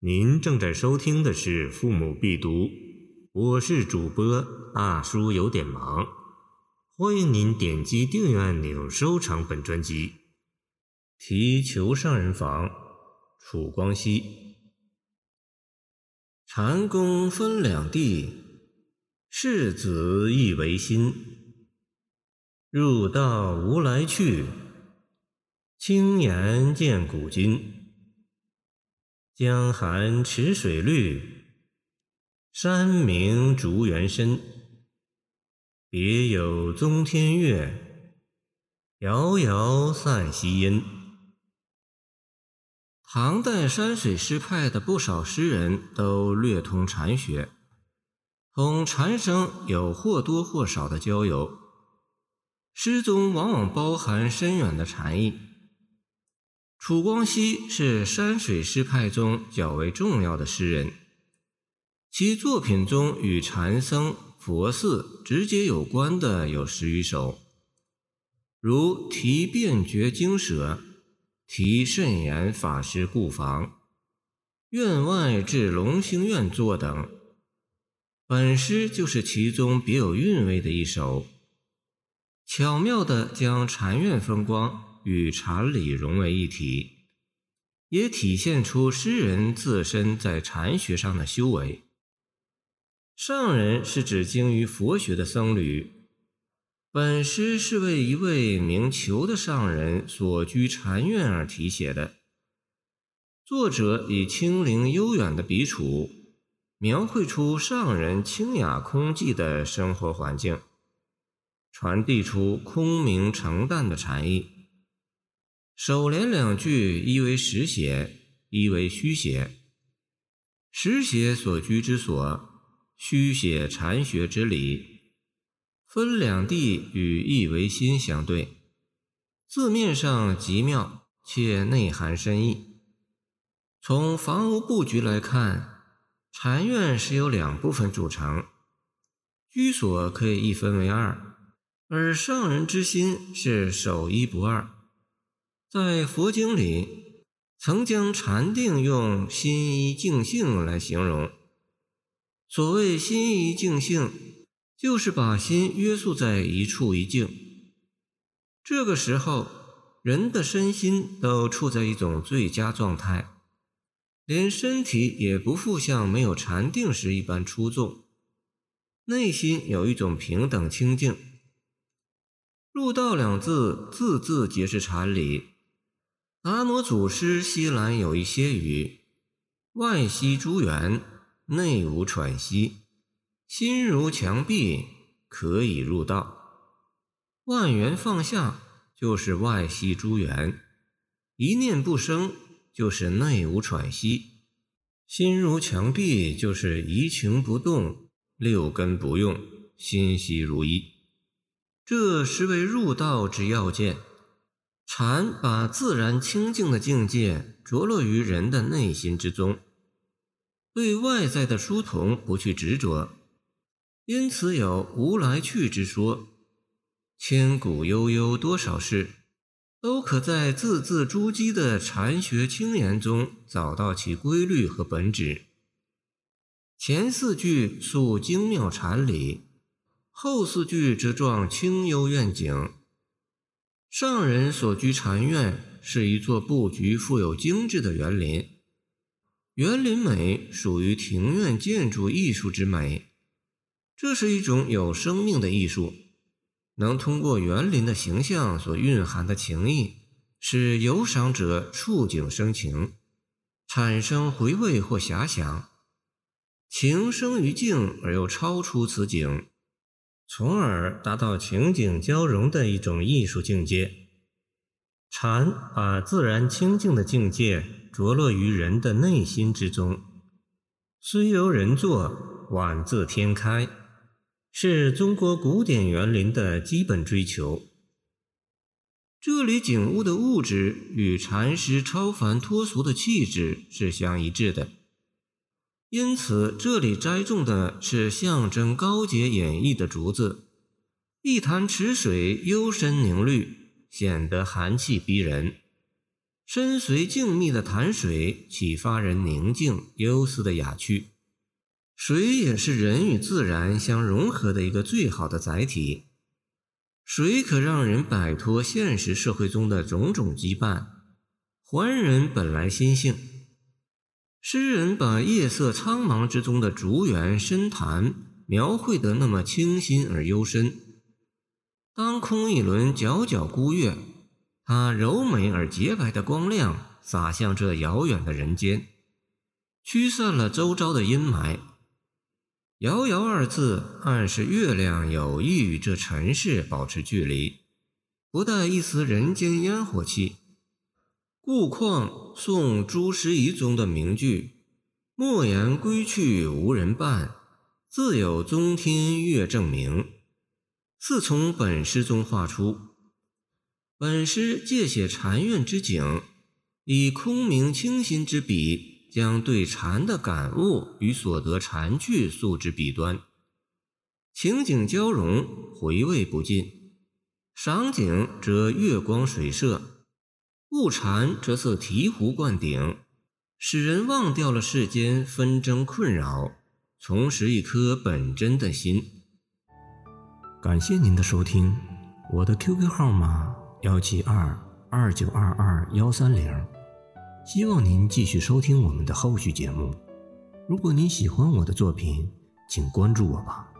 您正在收听的是《父母必读》，我是主播大叔，有点忙。欢迎您点击订阅按钮，收藏本专辑。提求上人房，楚光熙。禅宫分两地，世子亦为心。入道无来去，青岩见古今。江寒池水绿，山明竹园深。别有宗天月，遥遥散夕阴。唐代山水诗派的不少诗人都略通禅学，同禅僧有或多或少的交游，诗中往往包含深远的禅意。楚光熙是山水诗派中较为重要的诗人，其作品中与禅僧、佛寺直接有关的有十余首，如《题辩觉经舍》《题慎言法师故房》《院外至龙兴院作》等。本诗就是其中别有韵味的一首，巧妙地将禅院风光。与禅理融为一体，也体现出诗人自身在禅学上的修为。上人是指精于佛学的僧侣，本诗是为一位名求的上人所居禅院而题写的。作者以清灵悠远的笔触，描绘出上人清雅空寂的生活环境，传递出空明澄淡的禅意。首联两句，一为实写，一为虚写。实写所居之所，虚写禅学之理。分两地与意为心相对，字面上极妙，且内涵深意。从房屋布局来看，禅院是由两部分组成，居所可以一分为二，而上人之心是守一不二。在佛经里，曾将禅定用心一静性来形容。所谓心一静性，就是把心约束在一处一境。这个时候，人的身心都处在一种最佳状态，连身体也不复像没有禅定时一般出众，内心有一种平等清净。入道两字，字字皆是禅理。达摩祖师西兰有一些语：“外息诸缘，内无喘息；心如墙壁，可以入道。万缘放下，就是外息诸缘；一念不生，就是内无喘息；心如墙壁，就是一情不动，六根不用，心息如一。这实为入道之要件。”禅把自然清净的境界着落于人的内心之中，对外在的殊同不去执着，因此有无来去之说。千古悠悠多少事，都可在字字珠玑的禅学清言中找到其规律和本质。前四句述精妙禅理，后四句则状清幽愿景。上人所居禅院是一座布局富有精致的园林，园林美属于庭院建筑艺术之美。这是一种有生命的艺术，能通过园林的形象所蕴含的情意，使游赏者触景生情，产生回味或遐想，情生于境而又超出此景。从而达到情景交融的一种艺术境界。禅把自然清净的境界着落于人的内心之中，虽由人作，宛自天开，是中国古典园林的基本追求。这里景物的物质与禅师超凡脱俗的气质是相一致的。因此，这里栽种的是象征高洁演绎的竹子，一潭池水幽深凝绿，显得寒气逼人。深邃静谧的潭水启发人宁静幽思的雅趣。水也是人与自然相融合的一个最好的载体。水可让人摆脱现实社会中的种种羁绊，还人本来心性。诗人把夜色苍茫之中的竹园深潭描绘得那么清新而幽深。当空一轮皎皎孤月，它柔美而洁白的光亮洒向这遥远的人间，驱散了周遭的阴霾。遥遥二字暗示月亮有意与这尘世保持距离，不带一丝人间烟火气。故况宋朱师仪中的名句：“莫言归去无人伴，自有中天月正明。”似从本诗中画出。本诗借写禅院之景，以空明清新之笔。将对禅的感悟与所得禅句诉之笔端，情景交融，回味不尽。赏景则月光水色，悟禅则是醍醐灌顶，使人忘掉了世间纷争困扰，重拾一颗本真的心。感谢您的收听，我的 QQ 号码幺七二二九二二幺三零。希望您继续收听我们的后续节目。如果您喜欢我的作品，请关注我吧。